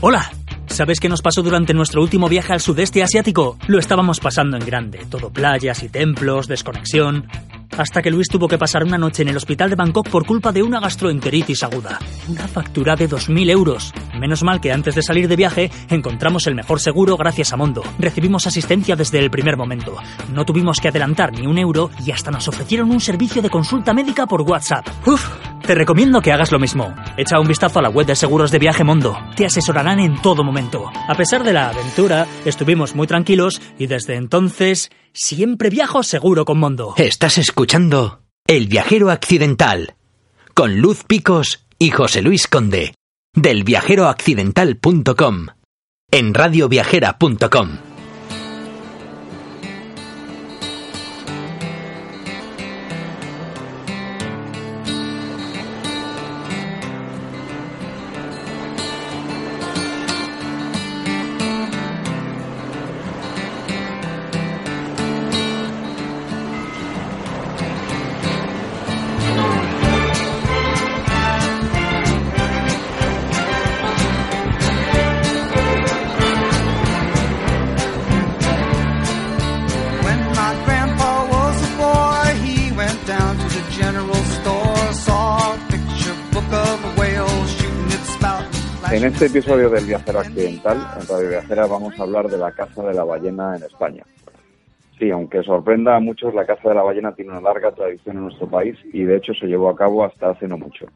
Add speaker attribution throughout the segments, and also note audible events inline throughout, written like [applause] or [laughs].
Speaker 1: Hola. ¿Sabes qué nos pasó durante nuestro último viaje al sudeste asiático? Lo estábamos pasando en grande, todo playas y templos, desconexión hasta que Luis tuvo que pasar una noche en el hospital de Bangkok por culpa de una gastroenteritis aguda. Una factura de 2.000 euros. Menos mal que antes de salir de viaje encontramos el mejor seguro gracias a Mondo. Recibimos asistencia desde el primer momento. No tuvimos que adelantar ni un euro y hasta nos ofrecieron un servicio de consulta médica por WhatsApp. Uf, te recomiendo que hagas lo mismo. Echa un vistazo a la web de seguros de viaje Mondo. Te asesorarán en todo momento. A pesar de la aventura, estuvimos muy tranquilos y desde entonces siempre viajo seguro con Mondo.
Speaker 2: Estás escuchando El viajero accidental con Luz Picos y José Luis Conde del viajeroaccidental.com en radioviajera.com.
Speaker 3: episodio del Viajero Accidental, en Radio Viajera, vamos a hablar de la caza de la ballena en España. Sí, aunque sorprenda a muchos, la caza de la ballena tiene una larga tradición en nuestro país y de hecho se llevó a cabo hasta hace no mucho.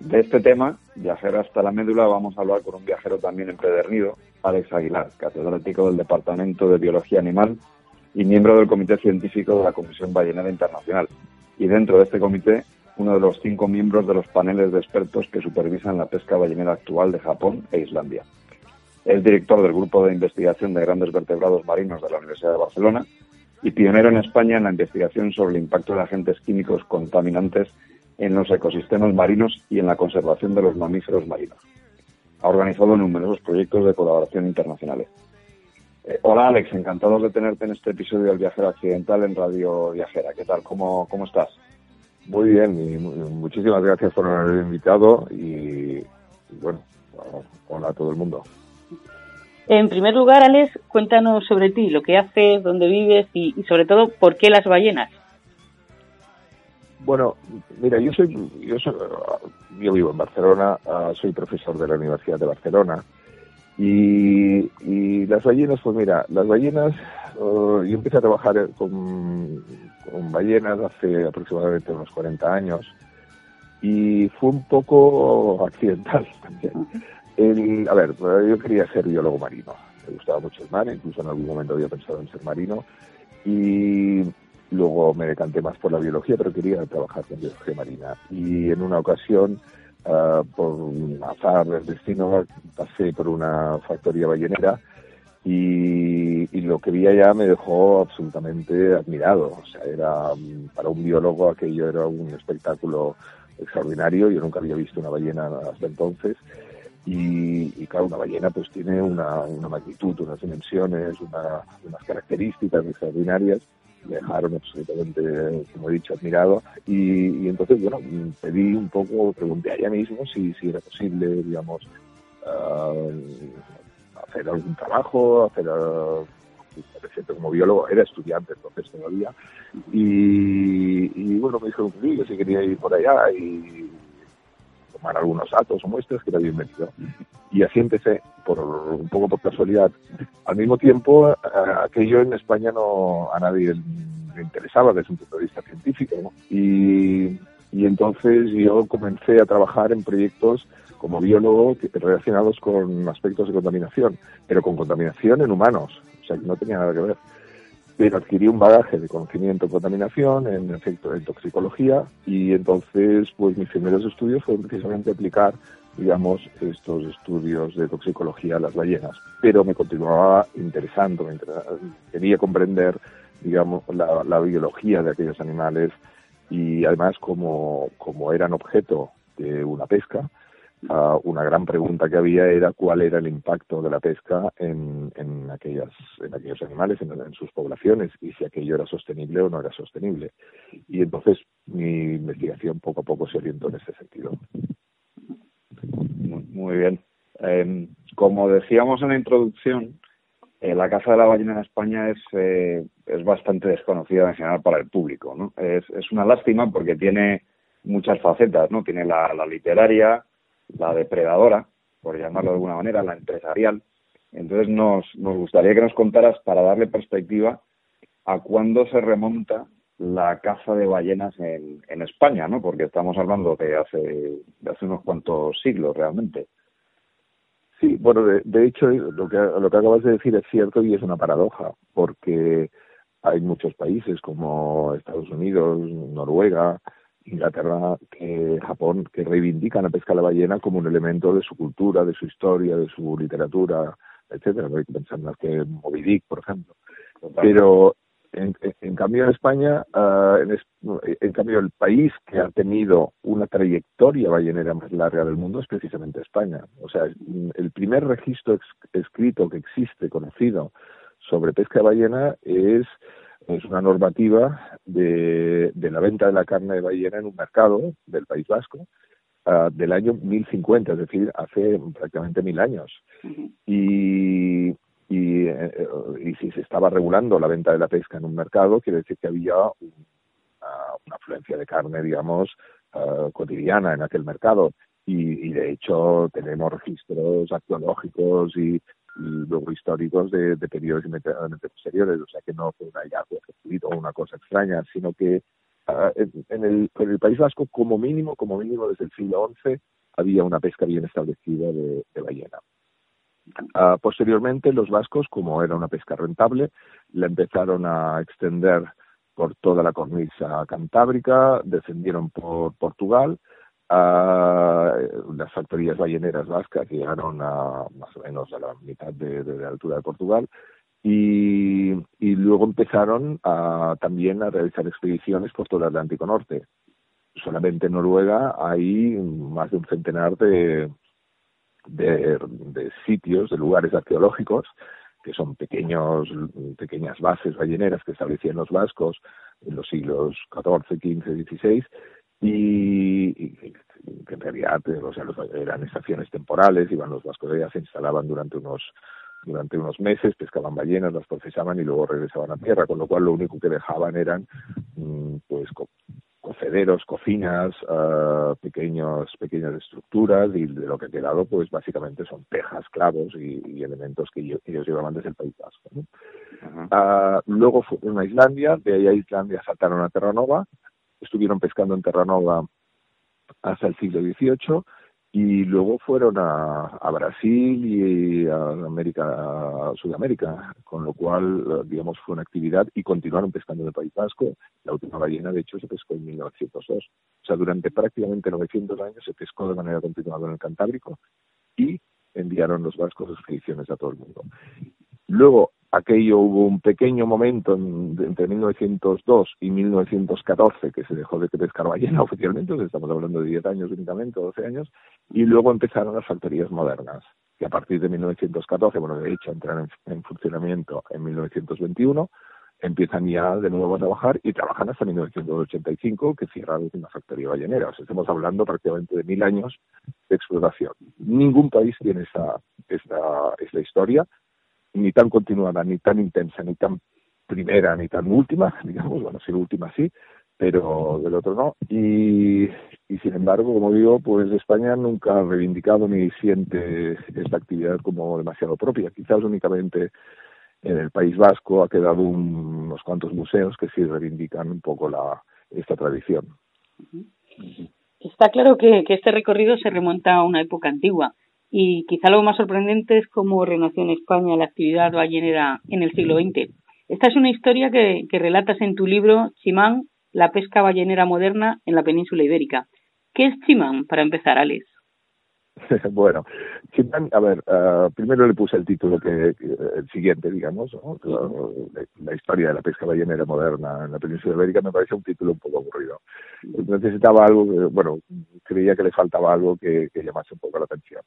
Speaker 3: De este tema, viajero hasta la médula, vamos a hablar con un viajero también empedernido, Alex Aguilar, catedrático del Departamento de Biología Animal y miembro del Comité Científico de la Comisión Ballenera Internacional. Y dentro de este comité uno de los cinco miembros de los paneles de expertos que supervisan la pesca ballenera actual de Japón e Islandia. Es director del Grupo de Investigación de Grandes Vertebrados Marinos de la Universidad de Barcelona y pionero en España en la investigación sobre el impacto de agentes químicos contaminantes en los ecosistemas marinos y en la conservación de los mamíferos marinos. Ha organizado numerosos proyectos de colaboración internacionales. Eh, hola Alex, encantado de tenerte en este episodio del Viajero Accidental en Radio Viajera. ¿Qué tal? ¿Cómo, cómo estás?
Speaker 4: Muy bien, y muchísimas gracias por haberme invitado y, bueno, hola a todo el mundo.
Speaker 5: En primer lugar, Alex, cuéntanos sobre ti, lo que haces, dónde vives y, sobre todo por qué las ballenas.
Speaker 4: Bueno, mira, yo soy, yo yo vivo en Barcelona, ah, soy profesor de la Universidad de Barcelona y, y las ballenas, pues mira, las ballenas, uh, yo empecé a trabajar con, con, ballenas hace aproximadamente unos 40 años y fue un poco accidental [laughs] también. a ver, yo quería ser biólogo marino, me gustaba mucho el mar, incluso en algún momento había pensado en ser marino y luego me decanté más por la biología, pero quería trabajar con biología marina. Y en una ocasión Ah, por un azar del destino, pasé por una factoría ballenera y, lo que vi allá me dejó absolutamente admirado. O sea, era para un biólogo aquello era un espectáculo extraordinario. Yo nunca había visto una ballena hasta entonces. Y, y claro, una ballena pues tiene una, una magnitud, unas dimensiones, unas características extraordinarias me dejaron absolutamente, como he dicho, admirado. Y, entonces, bueno, pedí un poco, pregunté a ella mismo si, si era posible, digamos, uh, hacer algún trabajo, hacer, uh, como biólogo, era estudiante entonces todavía. Y, bueno, me dijo que si quería ir por allá y tomar algunos datos o muestras, que era bienvenido. Y así empecé, por un poco por casualidad. Al mismo tiempo, aquello en España no a nadie le interesaba desde un punto de vista científico. Y, y entonces yo comencé a trabajar en proyectos como biólogo relacionados con aspectos de contaminación, pero con contaminación en humanos, o sea que no tenía nada que ver pero adquirí un bagaje de conocimiento en contaminación, en efecto, en toxicología, y entonces, pues mis primeros estudios fueron precisamente aplicar digamos, estos estudios de toxicología a las ballenas. Pero me continuaba interesando, me quería comprender, digamos, la, biología de aquellos animales y además como, como eran objeto de una pesca, uh, una gran pregunta que había era cuál era el impacto de la pesca en, en, aquellas, en aquellos animales, en, en, sus poblaciones, y si aquello era sostenible o no era sostenible. Y entonces mi investigación poco a poco se orientó en ese sentido.
Speaker 3: Muy, bien. Em, como decíamos en la introducción, eh, la caza de la ballena en España es, eh, es bastante desconocida en general para el público. ¿no? Es, es una lástima porque tiene muchas facetas, ¿no? Tiene la, la literaria, la depredadora, por llamarlo de alguna manera, la empresarial. Entonces nos, nos gustaría que nos contaras, para darle perspectiva, a cuándo se remonta la caza de ballenas en, en España, ¿no? Porque estamos hablando de hace, de hace unos cuantos siglos realmente.
Speaker 4: Sí, bueno, de, de hecho lo que, lo que acabas de decir es cierto y es una paradoja, porque hay muchos países como Estados Unidos, Noruega, Inglaterra, que Japón, que reivindican la pesca a la ballena como un elemento de su cultura, de su historia, de su literatura, etcétera. Hay que pensar más que Moby Dick, por ejemplo. Pero en, cambio en España, uh, en, en, cambio el país que ha tenido una trayectoria ballenera más larga del mundo es precisamente España. O sea, el primer registro escrito que existe, conocido, sobre pesca de ballena es es una normativa de, de, la venta de la carne de ballena en un mercado del País Vasco uh, del año 1050, es decir, hace prácticamente mil años. Y, y, eh, y, si se estaba regulando la venta de la pesca en un mercado, quiere decir que había una, una afluencia de carne, digamos, uh, cotidiana en aquel mercado. Y, y, de hecho tenemos registros arqueológicos y, y luego históricos de, periodos inmediatamente posteriores, o sea que no fue un hallazgo o una cosa extraña, sino que en, el, en el País Vasco, como mínimo, como mínimo desde el siglo XI, había una pesca bien establecida de ballena. Uh, posteriormente, los vascos, como era una pesca rentable, la empezaron a extender por toda la cornisa cantábrica, descendieron por Portugal, las factorías balleneras vascas llegaron a más o menos a la mitad de, de la altura de Portugal y, y luego empezaron a, también a realizar expediciones por todo el Atlántico Norte. Solamente en Noruega hay más de un centenar de, de, sitios, de lugares arqueológicos que son pequeños, pequeñas bases balleneras que establecían los vascos en los siglos XIV, XV, XVI y, que en realidad o sea, eran estaciones temporales, iban los vascos allá, se instalaban durante unos durante unos meses, pescaban ballenas, las procesaban y luego regresaban a tierra, con lo cual lo único que dejaban eran mm, pues co cocederos, cocinas, uh, pequeños, pequeñas estructuras y de lo que ha quedado pues básicamente son tejas, clavos y, y elementos que ellos, ellos, llevaban desde el País Vasco. ¿no? Uh -huh. uh, luego fueron a Islandia, de ahí a Islandia saltaron a Terranova, estuvieron pescando en Terranova hasta el siglo XVIII y luego fueron a, a Brasil y a América, Sudamérica, con lo cual, digamos, fue una actividad y continuaron pescando en el País Vasco. La última ballena, de hecho, se pescó en 1902. O sea, durante prácticamente 900 años se pescó de manera continuada en el Cantábrico y enviaron los vascos expediciones a todo el mundo. Luego, aquello hubo un pequeño momento en, entre 1902 y 1914 que se dejó de pescar ballena [laughs] oficialmente, estamos hablando de 10 años únicamente, 12 años, y luego empezaron las factorías modernas, que a partir de 1914, bueno, de hecho entran en, en funcionamiento en 1921, empiezan ya de nuevo a trabajar y trabajan hasta 1985, que cierra la última factoría ballenera. O sea, estamos hablando prácticamente de mil años de explotación. Ningún país tiene esa, esta, esta historia ni tan continuada, ni tan intensa, ni tan primera, ni tan última, [laughs] digamos, bueno, si última sí, pero del otro no. Y, sin embargo, como digo, pues España nunca ha reivindicado ni siente esta actividad como demasiado propia. Quizás únicamente en el País Vasco ha quedado un, unos cuantos museos que sí reivindican un poco la, esta tradición.
Speaker 5: Está claro que este recorrido se remonta a una época antigua y quizá lo más sorprendente es cómo renació en España la actividad ballenera en el siglo XX. Esta es una historia que, que relatas en tu libro Chimán, la pesca ballenera moderna en la península ibérica. ¿Qué es Chimán, para empezar, Alex? [laughs]
Speaker 4: bueno, Chimán, a ver, uh, primero le puse el título que, el siguiente, digamos, ¿no? la, la, historia de la pesca ballenera moderna en la península ibérica me parece un título un poco aburrido. Necesitaba algo, que, bueno, creía que le faltaba algo que, que llamase un poco la atención.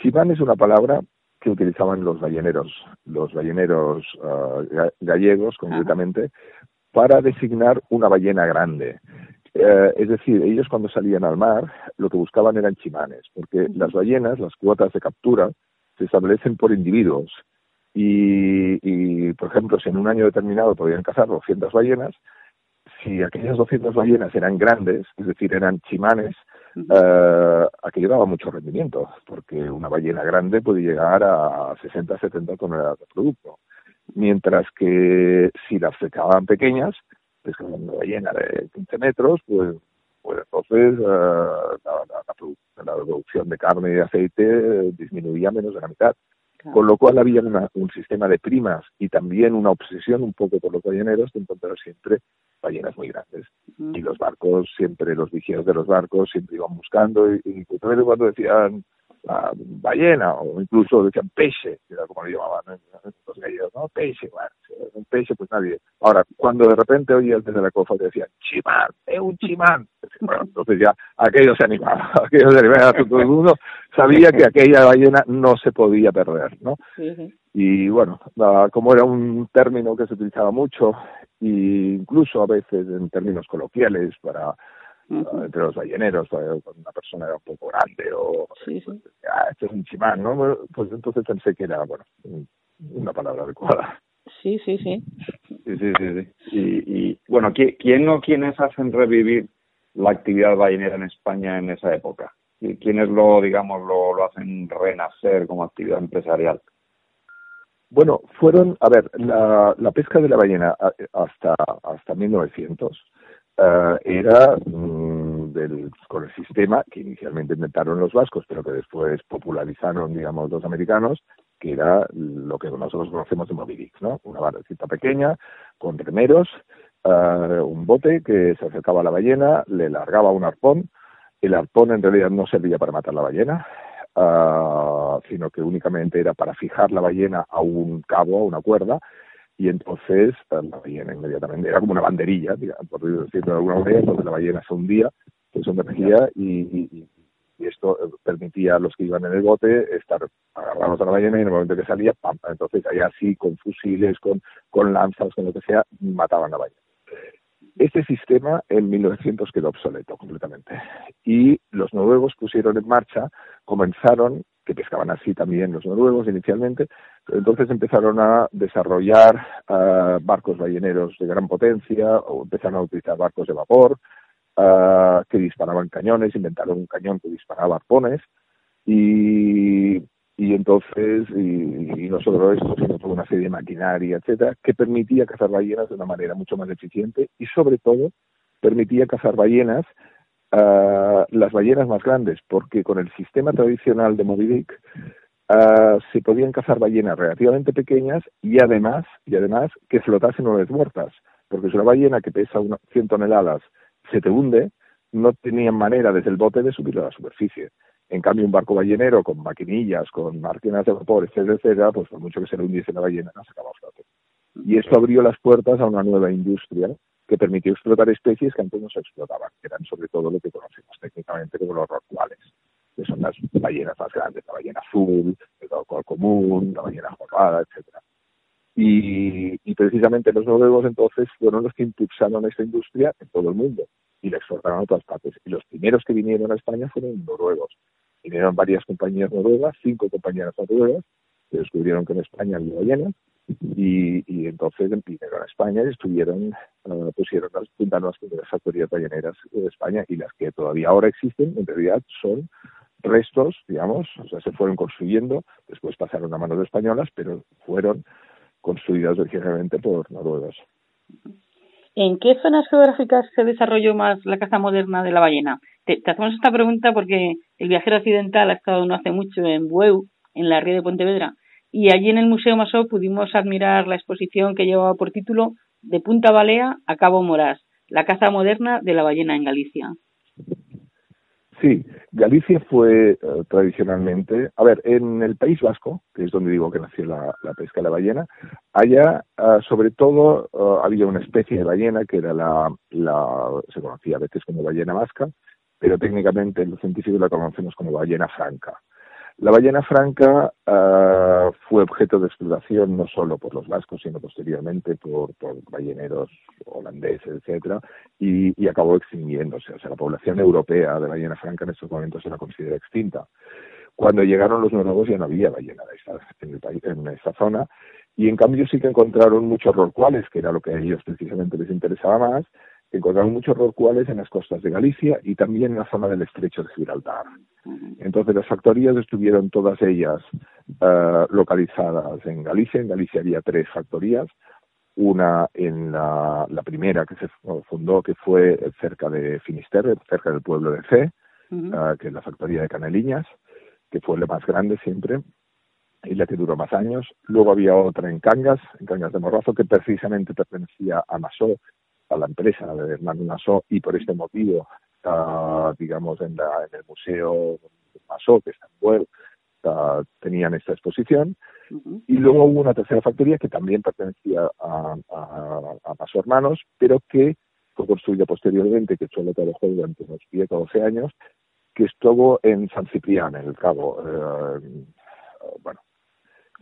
Speaker 4: Chimán es una palabra que utilizaban los balleneros, los balleneros uh, gallegos concretamente, para designar una ballena grande. Eh, es decir, ellos cuando salían al mar lo que buscaban eran chimanes, porque las ballenas, las cuotas de captura, se establecen por individuos. Y, y, por ejemplo, si en un año determinado podían cazar 200 ballenas, si aquellas 200 ballenas eran grandes, es decir, eran chimanes, uh, aquello daba mucho rendimiento, porque una ballena grande puede llegar a 60, 70 toneladas de producto. Mientras que si las secaban pequeñas, con una ballena de 15 metros, pues, pues entonces uh, la, la, la, producción de carne y de aceite disminuía menos de la mitad. Claro. Con lo cual había una, un sistema de primas y también una obsesión un poco por los balleneros de encontrar siempre ballenas muy grandes. Uh -huh. Y los barcos, siempre los vigios de los barcos, siempre iban buscando y, y cuando decían la ballena o incluso decían peixe, que era como lo llamaban los gallegos, ¿no? Peixe, bueno, un peixe pues nadie. Ahora, cuando de repente oías desde la cofa que decían chimán, es un chimán, bueno, entonces ya aquello se animaba, [laughs] aquello se animaba, todo el mundo sabía que aquella ballena no se podía perder, ¿no? Y bueno, como era un término que se utilizaba mucho, e incluso a veces en términos coloquiales para uh, entre los balleneros, cuando una persona era un poco grande o sí, sí. Ah, este es un chimán, ¿no? Pues entonces pensé que era, bueno, una palabra adecuada.
Speaker 5: Sí, sí, sí.
Speaker 3: Sí, sí, sí. sí. Y, y bueno, ¿quién o quiénes hacen revivir la actividad ballenera en España en esa época? ¿Y quiénes lo, digamos, lo, lo hacen renacer como actividad empresarial?
Speaker 4: Bueno, fueron, a ver, la, la pesca de la ballena hasta, hasta 1900 uh, era um, del, con el sistema que inicialmente inventaron los vascos, pero que después popularizaron, digamos, los americanos, que era lo que nosotros conocemos de Moby Dick, ¿no? Una barrecita pequeña con remeros, uh, un bote que se acercaba a la ballena, le largaba un arpón, el arpón en realidad no servía para matar la ballena, uh, sino que únicamente era para fijar la ballena a un cabo, a una cuerda, y entonces la ballena inmediatamente era como una banderilla, digamos, por decirlo de alguna manera, entonces la ballena se hundía, se sumergía y, y, y, esto permitía a los que iban en el bote estar agarrados a la ballena y en el momento que salía, ¡pam! entonces ahí así con fusiles, con, con lanzas, con lo que sea, mataban la ballena. Este sistema en 1900 quedó obsoleto completamente y los noruegos pusieron en marcha, comenzaron, que pescaban así también los noruegos inicialmente, entonces empezaron a desarrollar uh, barcos balleneros de gran potencia, o empezaron a utilizar barcos de vapor uh, que disparaban cañones, inventaron un cañón que disparaba arpones y y entonces, y, y, no solo esto, sino toda una serie de maquinaria, etcétera, que permitía cazar ballenas de una manera mucho más eficiente y sobre todo permitía cazar ballenas, uh, las ballenas más grandes, porque con el sistema tradicional de Moby uh, se podían cazar ballenas relativamente pequeñas y además, y además que flotasen una vez muertas, porque si una ballena que pesa una, 100 toneladas se te hunde, no tenían manera desde el bote de subir a la superficie. En cambio, un barco ballenero con maquinillas, con máquinas de vapor, etcétera, etcétera, pues por mucho que se le hundiese la ballena, no se acaba flote. Y esto abrió las puertas a una nueva industria que permitió explotar especies que antes no se explotaban, que eran sobre todo lo que conocemos técnicamente como los rorcuales, que son las ballenas más grandes, la ballena azul, el rorcual común, la ballena jorrada, etcétera. Y, y precisamente los noruegos entonces fueron los que impulsaron esta industria en todo el mundo y la exportaron a todas partes. Y los primeros que vinieron a España fueron noruegos vinieron varias compañías noruegas, cinco compañías noruegas, que descubrieron que en España había ballenas, y, entonces vinieron a España y estuvieron, uh, pusieron las, las primeras factorías balleneras de España, y las que todavía ahora existen, en realidad son restos, digamos, o sea, se fueron construyendo, después pasaron a manos de españolas, pero fueron construidas originalmente por noruegos.
Speaker 5: ¿En qué zonas geográficas se desarrolló más la caza moderna de la ballena? Te, hacemos esta pregunta porque el viajero occidental ha estado no hace mucho en Bueu, en la ría de Pontevedra, y allí en el Museo Masó pudimos admirar la exposición que llevaba por título De Punta Balea a Cabo Morás, la caza moderna de la ballena en Galicia.
Speaker 4: Sí, Galicia fue eh, tradicionalmente, a ver, en el País Vasco, que es donde digo que nació la, pesca de la ballena, allá ah, sobre todo ah, había una especie de ballena que era la, la, se conocía a veces como ballena vasca, pero técnicamente los científicos la conocemos como ballena franca. La ballena franca uh, fue objeto de explotación no solo por los vascos, sino posteriormente por, balleneros holandeses, etcétera, y, acabó extinguiéndose. O sea, la población europea de ballena franca en estos momentos se la considera extinta. Cuando llegaron los noruegos ya no había ballena en, el en esa zona, y en cambio sí que encontraron muchos rorcuales, que era lo que a ellos precisamente les interesaba más, encontraron muchos rorcuales en las costas de Galicia y también en la zona del estrecho de Gibraltar. Entonces las factorías estuvieron todas ellas uh, localizadas en Galicia. En Galicia había tres factorías. Una en la, la, primera que se fundó, que fue cerca de Finisterre, cerca del pueblo de Fe, uh, que es la factoría de Caneliñas, que fue la más grande siempre y la que duró más años. Luego había otra en Cangas, en Cangas de Morrazo, que precisamente pertenecía a Masó, a la empresa de Hernán Masó, y por este motivo digamos, en, la, en el Museo Masó, que está en Puebla, tenían esta exposición. Y luego hubo una tercera factoría que también pertenecía a, a, Hermanos, pero que fue construida posteriormente, que solo trabajó durante unos 10 o 12 años, que estuvo en San Ciprián, en el Cabo. Eh, bueno,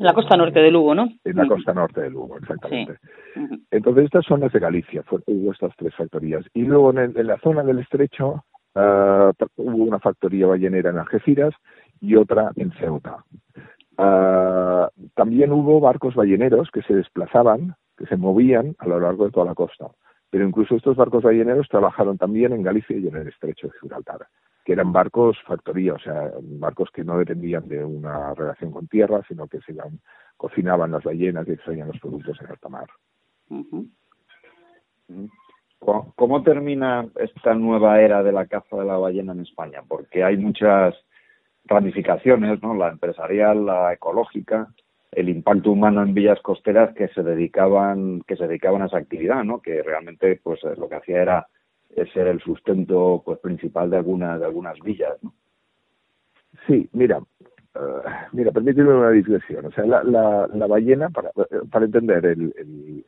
Speaker 5: en la costa norte de Lugo, ¿no?
Speaker 4: En la costa norte de Lugo, exactamente. Entonces, estas son las de Galicia, hubo estas tres factorías. Y luego en, la zona del estrecho uh, hubo una factoría ballenera en Algeciras y otra en Ceuta. Uh, también hubo barcos balleneros que se desplazaban, que se movían a lo largo de toda la costa. Pero incluso estos barcos balleneros trabajaron también en Galicia y en el estrecho de Gibraltar que eran barcos factoría, o sea, barcos que no dependían de una relación con tierra, sino que se iban, cocinaban las ballenas y extraían los productos en alta mar.
Speaker 3: ¿Cómo, termina esta nueva era de la caza de la ballena en España? Porque hay muchas ramificaciones, ¿no? La empresarial, la ecológica, el impacto humano en villas costeras que se dedicaban que se dedicaban a esa actividad, ¿no? Que realmente pues lo que hacía era ser el sustento pues principal de algunas de algunas villas
Speaker 4: sí mira uh, mira permíteme una digresión o sea la, la, la ballena para, para entender el, el,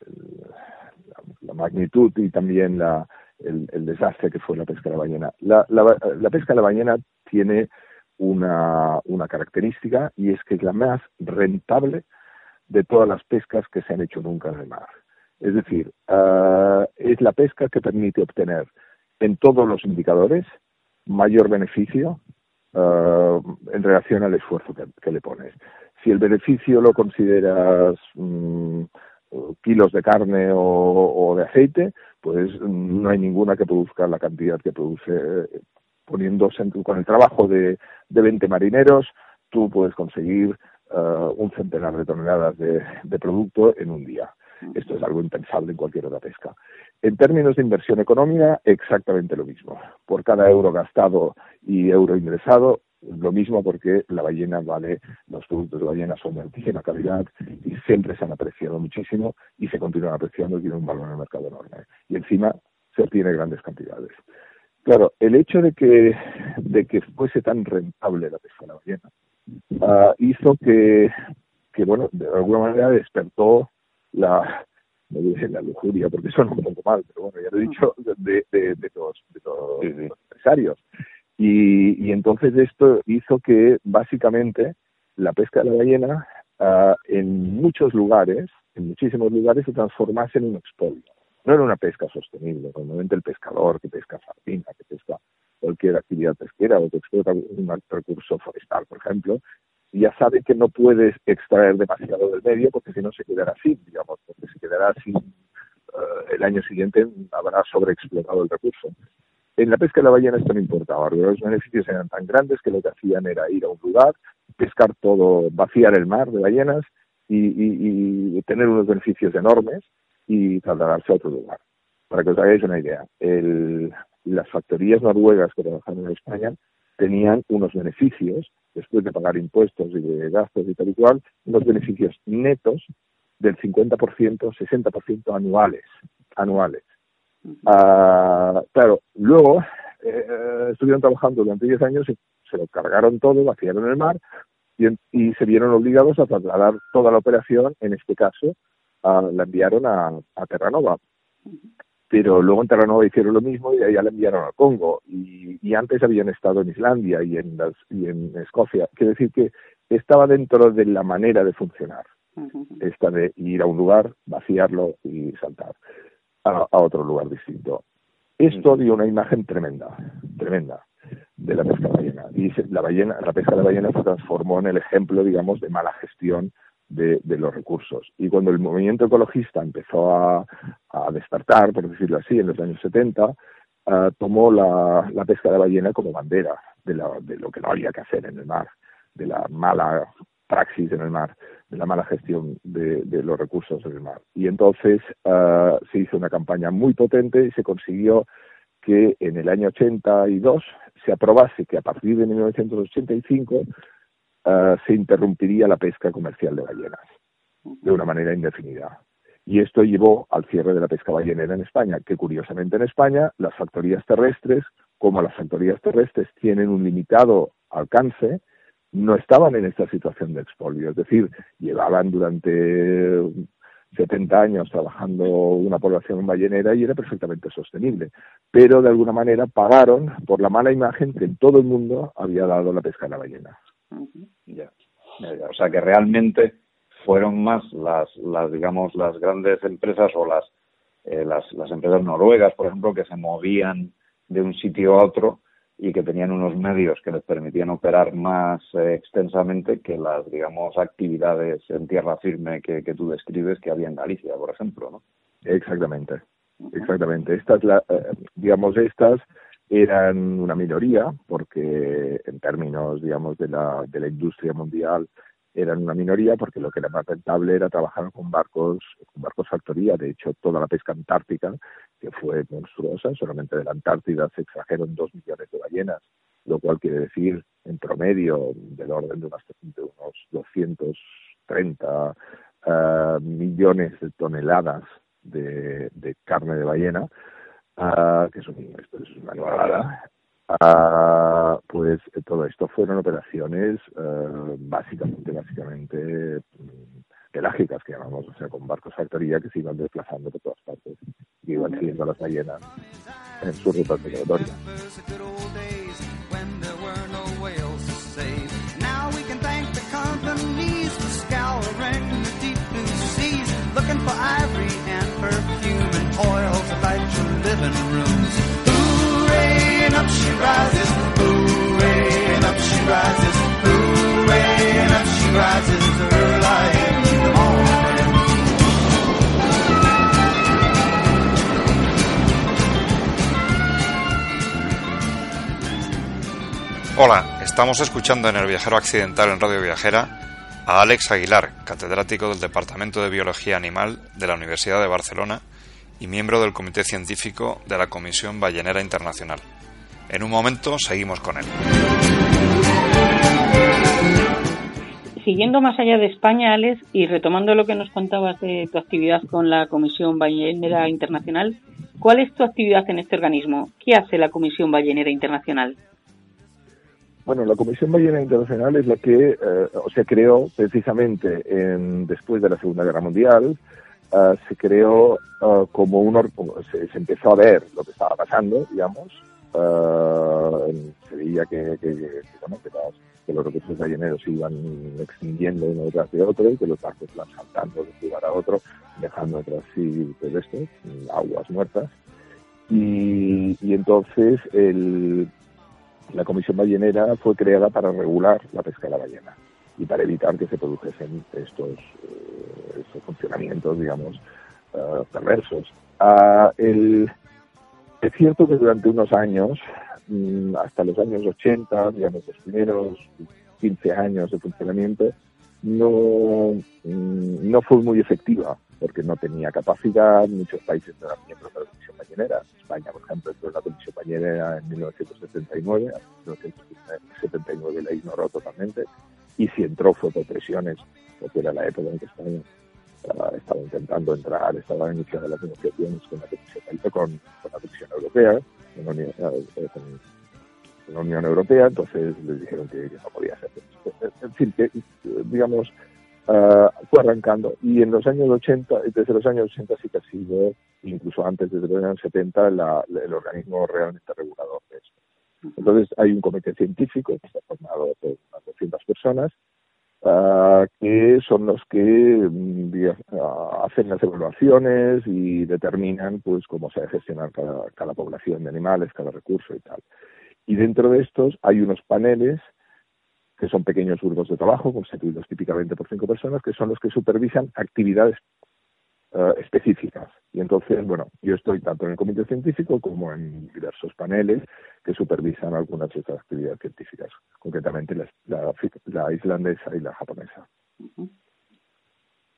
Speaker 4: el, la, magnitud y también la el, el, desastre que fue la pesca de la ballena. La, la, la pesca de la ballena tiene una, una característica y es que es la más rentable de todas las pescas que se han hecho nunca en el mar es decir, uh, es la pesca que permite obtener en todos los indicadores mayor beneficio uh, en relación al esfuerzo que, le pones. Si el beneficio lo consideras um, kilos de carne o, de aceite, pues no hay ninguna que produzca la cantidad que produce poniéndose con el trabajo de, de 20 marineros, tú puedes conseguir uh, un centenar de toneladas de producto en un día. Esto es algo impensable en cualquier otra pesca. En términos de inversión económica, exactamente lo mismo. Por cada euro gastado y euro ingresado, lo mismo porque la ballena vale, los productos de ballena son de altísima calidad y siempre se han apreciado muchísimo y se continúan apreciando y tienen un valor en el mercado enorme. Y encima se obtiene grandes cantidades. Claro, el hecho de que, de que fuese tan rentable la pesca de la ballena uh, hizo que, que, bueno, de alguna manera despertó la, no dije la lujuria porque suena un poco mal, pero bueno, ya lo he dicho, de, de, de los, de los empresarios. Y, y, entonces esto hizo que básicamente la pesca de la ballena uh, en muchos lugares, en muchísimos lugares, se transformase en un expolio. No era una pesca sostenible. Normalmente el pescador que pesca sardina, que pesca cualquier actividad pesquera o que explota un recurso forestal, por ejemplo, ya sabe que no puedes extraer demasiado del medio porque si no se quedará así, digamos, porque se quedará así uh, el año siguiente habrá sobreexplotado el recurso. En la pesca de la ballena esto no importaba, los beneficios eran tan grandes que lo que hacían era ir a un lugar, pescar todo, vaciar el mar de ballenas y, y, tener unos beneficios enormes y trasladarse a otro lugar. Para que os hagáis una idea, el, las factorías noruegas que trabajan en España tenían unos beneficios, después de pagar impuestos y de gastos y tal y cual, unos beneficios netos del 50%, 60% anuales. anuales. Uh, claro, luego eh, estuvieron trabajando durante 10 años y se lo cargaron todo, vaciaron el mar y, se vieron obligados a trasladar toda la operación, en este caso, la enviaron a, a Terranova pero luego en Terranova hicieron lo mismo y allá la enviaron al Congo y, antes habían estado en Islandia y en, y en Escocia. Quiere decir que estaba dentro de la manera de funcionar, esta de ir a un lugar, vaciarlo y saltar a, otro lugar distinto. Esto dio una imagen tremenda, tremenda de la pesca ballena. Y la ballena, la pesca de ballena se transformó en el ejemplo, digamos, de mala gestión de, los recursos. Y cuando el movimiento ecologista empezó a, despertar, por decirlo así, en los años 70, ah, tomó la, pesca de ballena como bandera de, lo que no había que hacer en el mar, de la mala praxis en el mar, de la mala gestión de, los recursos en el mar. Y entonces ah, se hizo una campaña muy potente y se consiguió que en el año 82 se aprobase que a partir de 1985 eh, se interrumpiría la pesca comercial de ballenas de una manera indefinida. Y esto llevó al cierre de la pesca ballenera en España, que curiosamente en España las factorías terrestres, como las factorías terrestres tienen un limitado alcance, no estaban en esta situación de expolio. Es decir, llevaban durante 70 años trabajando una población ballenera y era perfectamente sostenible. Pero de alguna manera pagaron por la mala imagen que en todo el mundo había dado la pesca de la ballena.
Speaker 3: Ya. O sea que realmente fueron más las, las digamos, las grandes empresas o las, eh, las, las empresas noruegas, por ejemplo, que se movían de un sitio a otro y que tenían unos medios que les permitían operar más eh, extensamente que las, digamos, actividades en tierra firme que, que tú describes que había en Galicia, por ejemplo, ¿no?
Speaker 4: Exactamente, exactamente. Estas, la, eh, digamos, estas eran una minoría, porque en términos, digamos, de la, de la industria mundial eran una minoría, porque lo que era más rentable era trabajar con barcos, con barcos factoría. De hecho, toda la pesca antártica, que fue monstruosa, solamente de la Antártida se extrajeron dos millones de ballenas, lo cual quiere decir, en promedio, del orden de, unas, de unos 230 eh, millones de toneladas de, de carne de ballena que es, esto es una animalada, pues eh, todo esto fueron operaciones eh, básicamente, básicamente mm, pelágicas que llamamos, o sea, con barcos factoría que se iban desplazando por todas partes y iban siguiendo a las ballenas en su ruta migratoria. looking for ivory and perfume and oil
Speaker 6: Hola, estamos escuchando en El Viajero Accidental en Radio Viajera a Alex Aguilar, catedrático del Departamento de Biología Animal de la Universidad de Barcelona y miembro del Comité Científico de la Comisión Ballenera Internacional. En un momento seguimos con él.
Speaker 5: Siguiendo más allá de España, Alex, y retomando lo que nos contabas de tu actividad con la Comisión Ballenera Internacional, ¿cuál es tu actividad en este organismo? ¿Qué hace la Comisión Ballenera Internacional?
Speaker 4: Bueno, la Comisión Ballena Internacional es la que eh, se creó precisamente en, después de la Segunda Guerra Mundial. Eh, se creó eh, como un se, se, empezó a ver lo que estaba pasando, digamos. se veía que, que, que, los recursos balleneros se iban extinguiendo uno detrás de otro y que los barcos iban saltando de un lugar a otro, dejando detrás sí pues esto, aguas muertas. Y, y entonces el la Comisión Ballenera fue creada para regular la pesca de la ballena y para evitar que se produjesen estos, eh, estos funcionamientos, digamos, uh, perversos. Uh, el, es cierto que durante unos años, mm, hasta los años 80, digamos, los primeros 15 años de funcionamiento, no, mm, no fue muy efectiva, porque no tenía capacidad, muchos países no eran miembros de la Comisión Ballenera. España, por ejemplo, entró en la Comisión Ballenera en 1979, en 1979 la ignoró totalmente, y si entró fue por presiones, porque era la época en que España estaba intentando entrar, estaba iniciando las negociaciones con la Comisión, con, con la Comisión Europea, con la, Unión, con la Unión Europea, entonces les dijeron que, no podía ser. En fin, que digamos, fue arrancando y en los años 80, desde los años 80 sí que ha sido, incluso antes, desde los años 70, el organismo realmente regulador de esto. Entonces hay un comité científico que está formado por unas 200 personas uh, que son los que uh, hacen las evaluaciones y determinan pues cómo se debe gestionar cada, cada población de animales, cada recurso y tal. Y dentro de estos hay unos paneles que son pequeños grupos de trabajo constituidos típicamente por cinco personas, que son los que supervisan actividades uh, específicas. Y entonces, bueno, yo estoy tanto en el comité científico como en diversos paneles que supervisan algunas de estas actividades científicas, concretamente la, la, la islandesa y la japonesa.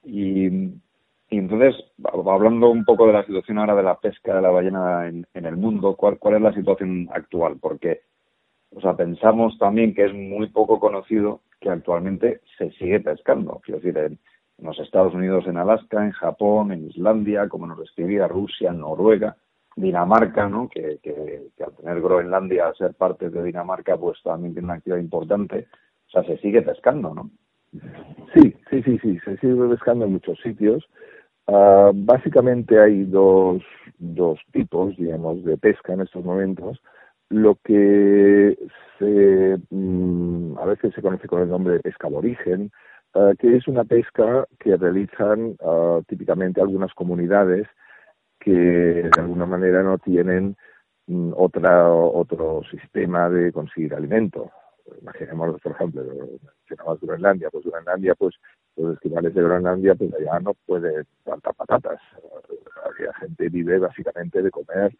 Speaker 3: y, y, entonces, hablando un poco de la situación ahora de la pesca de la ballena en, en el mundo, ¿cuál, ¿cuál es la situación actual? Porque, o sea, pensamos también que es muy poco conocido que actualmente se sigue pescando. Quiero decir, en, los Estados Unidos, en Alaska, en Japón, en Islandia, como nos describía Rusia, Noruega, Dinamarca, ¿no? Que, que, al tener Groenlandia a ser parte de Dinamarca, pues también tiene una actividad importante. O sea, se sigue pescando, ¿no?
Speaker 4: Sí, sí, sí, sí, se sigue pescando en muchos sitios. Uh, básicamente hay dos, dos tipos, digamos, de pesca en estos momentos. Lo que se, mm, a veces se conoce con el nombre de pesca aborigen, uh, que es una pesca que realizan uh, típicamente algunas comunidades que de alguna manera no tienen mm, otra, otro sistema de conseguir alimento. Imaginemos, por ejemplo, mencionabas Groenlandia, pues Groenlandia, pues los esquimales de Groenlandia, pues allá no puede plantar patatas. La gente vive básicamente de comer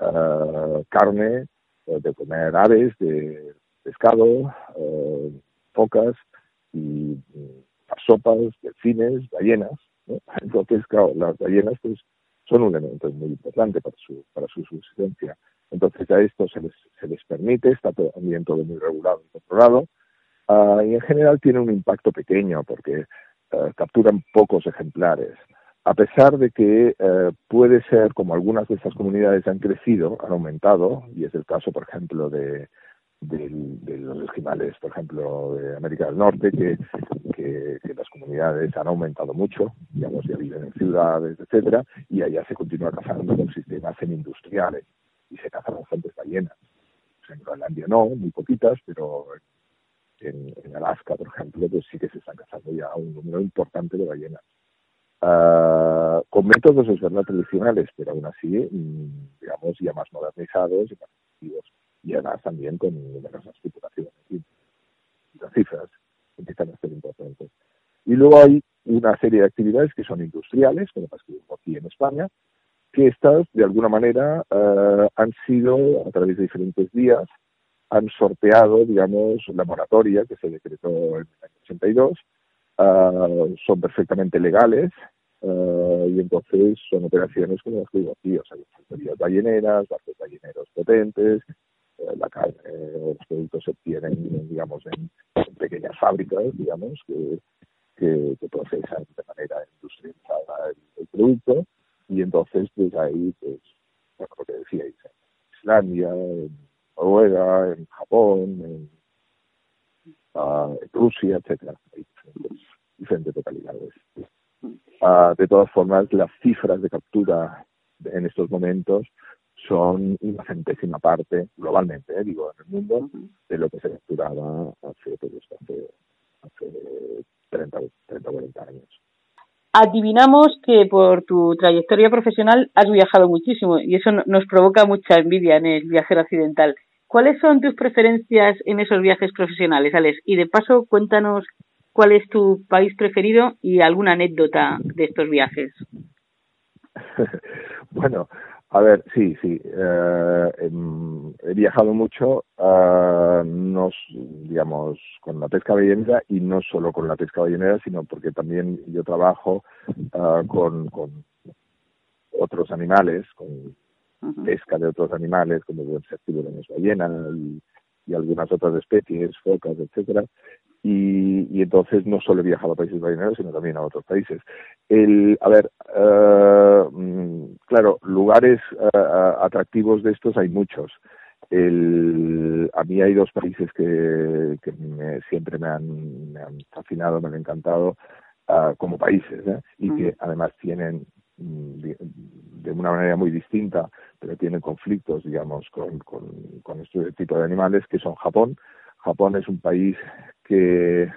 Speaker 4: uh, carne, de comer aves, de pescado, uh, focas y sopas, delfines, ballenas. [laughs] Entonces, claro, las ballenas, pues son un elemento muy importante para su, para su subsistencia. Entonces a esto se les, se les permite, está también todo muy regulado y controlado, uh, y en general tiene un impacto pequeño porque uh, capturan pocos ejemplares. A pesar de que uh, puede ser, como algunas de estas comunidades han crecido, han aumentado, y es el caso, por ejemplo, de, de, de los esquimales, por ejemplo, de América del Norte, que, las comunidades han aumentado mucho, digamos, ya viven en ciudades, etcétera, y allá se continúa cazando con sistemas semi-industriales y se cazan bastantes ballenas. Sea, en Groenlandia no, muy poquitas, pero en, Alaska, por ejemplo, pues sí que se están cazando ya un número importante de ballenas. Uh, con métodos, es verdad, tradicionales, pero aún así, mmm, digamos, ya más modernizados y más efectivos y además también con numerosas tripulaciones. Y las cifras empiezan a ser importantes. Y luego hay una serie de actividades que son industriales, como las que aquí en España, que estas, de alguna manera, uh, han sido, a través de diferentes días, han sorteado, digamos, la moratoria que se decretó en el año 82, uh, son perfectamente legales, Uh, y entonces son operaciones como las que digo aquí, o sea, factorías balleneras, barcos balleneros potentes, eh, la carne o los productos se obtienen, digamos, en, en pequeñas fábricas, digamos, que, que, que, procesan de manera industrializada el, el, producto. Y entonces, pues ahí, pues, bueno, lo que decíais, en Islandia, en Noruega, en Japón, en, uh, en Rusia, etcétera, hay diferentes, diferentes localidades. Uh, de todas formas, las cifras de captura en estos momentos son una centésima parte globalmente, eh, digo, en el mundo, de lo que se capturaba hace, pues, hace, hace 30, 30 40 años.
Speaker 5: Adivinamos que por tu trayectoria profesional has viajado muchísimo y eso nos provoca mucha envidia en el viajero accidental. ¿Cuáles son tus preferencias en esos viajes profesionales, Alex? Y de paso, cuéntanos cuál es tu país preferido y alguna anécdota de estos viajes. [laughs]
Speaker 4: bueno, a ver, sí, sí. Eh, he viajado mucho, uh, nos, digamos, con la pesca ballenera y no solo con la pesca ballenera, sino porque también yo trabajo uh, con, con, otros animales, con pesca de otros animales, como pueden ser tiburones ballenas y, y, algunas otras especies, focas, etcétera. y, entonces no solo he viajado a países balleneros, sino también a otros países. El, a ver, mm, claro, lugares eh, atractivos de estos hay muchos. El, a mí hay dos países que, que siempre me han, me han, fascinado, me han encantado uh, como países ¿eh? y que además tienen mm, de, una manera muy distinta, pero tienen conflictos, digamos, con, con, este tipo de animales, que son Japón. Japón es un país que,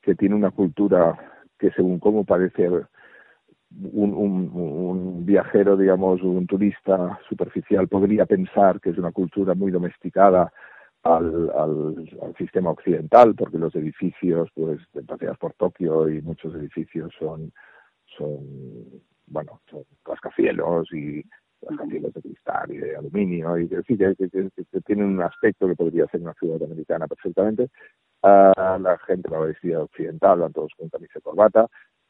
Speaker 4: que tiene una cultura que según cómo parece un, un, un, viajero, digamos, un turista superficial podría pensar que es una cultura muy domesticada al, al, sistema occidental, porque los edificios, pues, te paseas por Tokio y muchos edificios son, son bueno, son rascacielos y rascacielos de cristal y de aluminio, y que, que, tienen un aspecto que podría ser una ciudad americana perfectamente. Uh, la gente va vestida occidental, van todos con camisa y corbata,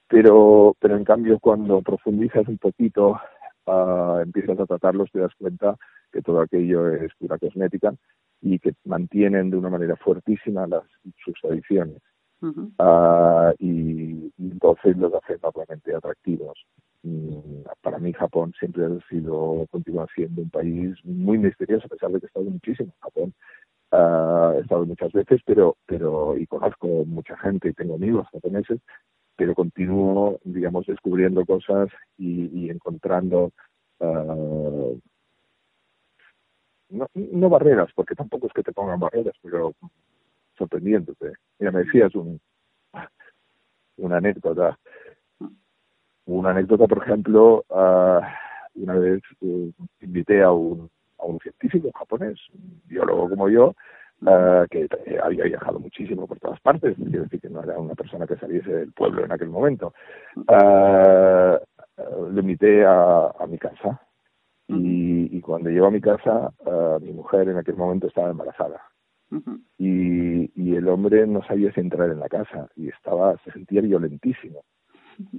Speaker 4: pero, pero en cambio cuando profundizas un poquito, uh, empiezas a tratarlos, te das cuenta que todo aquello es pura cosmética y que mantienen de una manera fuertísima las, sus tradiciones. Uh, y, entonces los hacen enormemente atractivos. Para mí Japón siempre ha sido, continúa siendo un país muy misterioso, a pesar de que he estado muchísimo en Japón. Uh, he estado muchas veces, pero, pero, y conozco mucha gente y tengo amigos japoneses, pero continúo, digamos, descubriendo cosas y, y encontrando uh, no, no, barreras, porque tampoco es que te pongan barreras, pero sorprendiéndote. Mira, me decías un, una anécdota. Una anécdota, por ejemplo, uh, una vez uh, invité a un, a un científico japonés, un biólogo como yo, Uh, que eh, había viajado muchísimo por todas partes, quiero decir que no era una persona que saliese del pueblo en aquel momento. Uh, le invité a, a mi casa y, cuando llegó a mi casa, uh, mi mujer en aquel momento estaba embarazada. Y, y el hombre no sabía si entrar en la casa y estaba, se sentía violentísimo.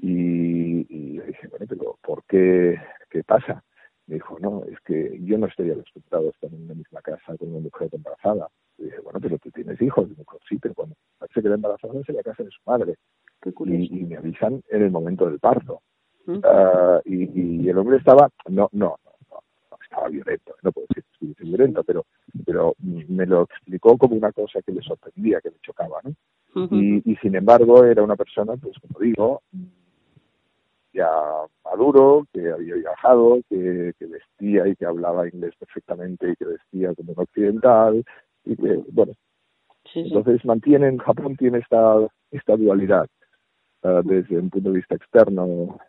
Speaker 4: Y, y le dije, bueno, pero ¿por qué? ¿Qué pasa? Me dijo, no, es que yo no estoy acostumbrado a estar en la misma casa con una mujer embarazada. Y dije, bueno, pero tú tienes hijos. Me dijo, sí, pero cuando se queda embarazada es en la casa de su madre. Y, y, me avisan en el momento del parto. Uh y, y, el hombre estaba, no, no, estaba violento, no puedo decir que estuviese violento, pero, pero me lo explicó como una cosa que le sorprendía, que le chocaba, ¿no? y, y sin embargo era una persona, pues como digo, ya maduro, que había viajado, que, que, vestía y que hablaba inglés perfectamente y que vestía como un occidental y que, bueno, sí, sí. entonces mantienen, Japón tiene esta, esta dualidad uh, desde un punto de vista externo,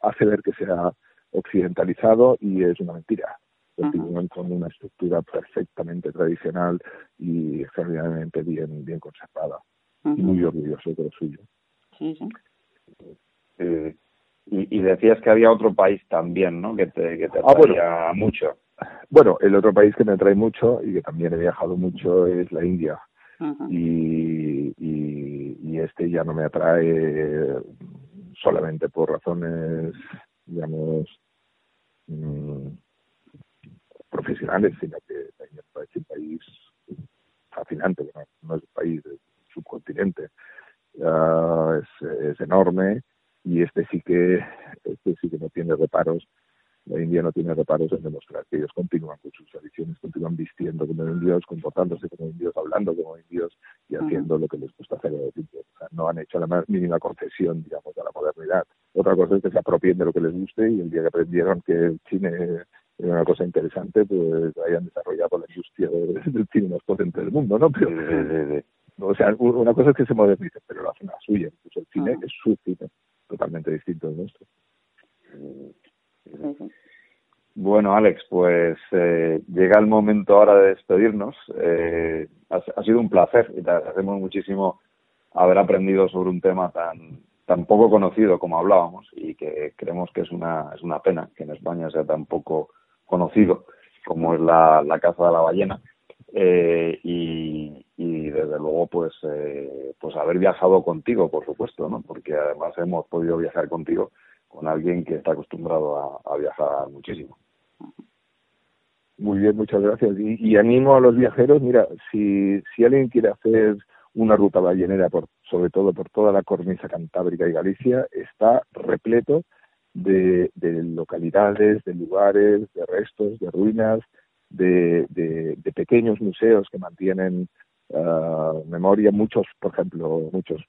Speaker 4: hace ver que se ha occidentalizado y es una mentira. Continúan con una estructura perfectamente tradicional y extraordinariamente bien, bien conservada y muy orgulloso de lo suyo.
Speaker 5: Sí, sí.
Speaker 3: Eh, y, y, decías que había otro país también, ¿no? Que te, que te ah, bueno. mucho.
Speaker 4: Bueno, el otro país que me atrae mucho y que también he viajado mucho es la India. Y, y, este ya no me atrae solamente por razones, digamos, mmm, profesionales, sino que también parece un país fascinante, no, no es un país, es un subcontinente. Uh, es, es enorme y este sí que este sí que no tiene reparos la India no tiene reparos en demostrar que ellos continúan con sus tradiciones, continúan vistiendo como indios, comportándose como indios, hablando como indios y haciendo uh -huh. lo que les gusta hacer a los indios. O sea, no han hecho la más mínima concesión, digamos, a la modernidad. Otra cosa es que se apropien de lo que les guste y el día que aprendieron que el cine era una cosa interesante, pues hayan desarrollado la industria del cine más potente del mundo, ¿no? Pero, o sea, una cosa es que se modernicen, pero lo hacen a la suya. Pues el cine es su cine totalmente distinto de nuestro.
Speaker 3: Bueno, Alex, pues eh, llega el momento ahora de despedirnos. Eh, ha, ha, sido un placer y te agradecemos muchísimo haber aprendido sobre un tema tan tan poco conocido como hablábamos y que creemos que es una es una pena que en España sea tan poco conocido como es la, la caza de la ballena eh, y, y desde luego pues eh, pues haber viajado contigo por supuesto no porque además hemos podido viajar contigo con alguien que está acostumbrado a, a viajar muchísimo.
Speaker 4: Muy bien muchas gracias. Y, y, animo a los viajeros mira si si alguien quiere hacer una ruta ballenera, por, sobre todo por toda la cornisa cantábrica y Galicia, está repleto de, localidades, de lugares, de restos, de ruinas, de, pequeños museos que mantienen uh, memoria. Muchos, por ejemplo, muchos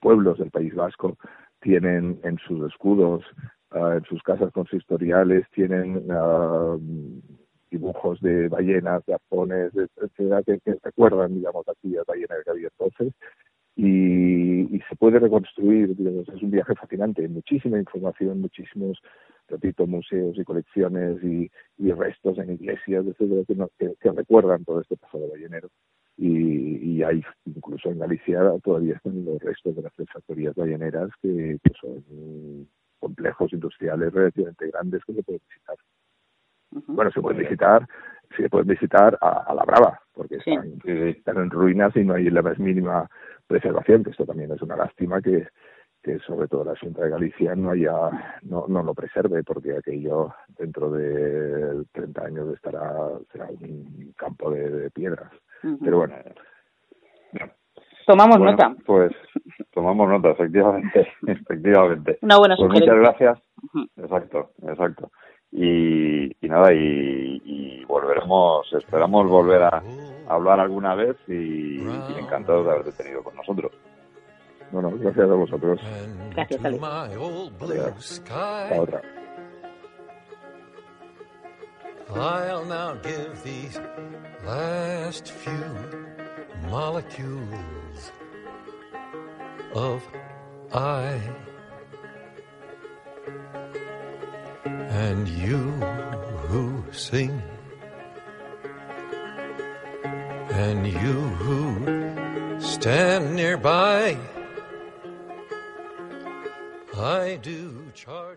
Speaker 4: pueblos del País Vasco tienen en sus escudos, uh, en sus casas consistoriales, tienen uh, dibujos de ballenas, de arpones, etcétera, que, recuerdan, digamos, actividad ballenera que había entonces. Y, se puede reconstruir, digamos, es un viaje fascinante, muchísima información, muchísimos, repito, museos y colecciones y, y restos en iglesias, etcétera, que, recuerdan todo este pasado ballenero. Y, y, hay incluso en Galicia todavía están los restos de las tres factorías balleneras que son complejos industriales relativamente grandes que se pueden visitar. Bueno, se pueden visitar, se pueden visitar a, la brava, porque están, están, en ruinas y no hay la más mínima preservación, que esto también es una lástima que, que sobre todo la Junta de Galicia no haya no, no lo preserve, porque aquello dentro de 30 años estará será un campo de, piedras. Pero bueno,
Speaker 5: Tomamos nota.
Speaker 3: Pues tomamos nota, efectivamente, [laughs] efectivamente.
Speaker 5: Una buena
Speaker 3: pues Muchas gracias. Exacto, exacto y, nada, y, volveremos, esperamos volver a, hablar alguna vez y, encantados de haberte tenido con nosotros.
Speaker 4: Bueno, gracias a vosotros.
Speaker 5: Gracias, Ale.
Speaker 4: Hasta otra. I'll now give these last few molecules of I and you who sing, and you who stand nearby. I do charge.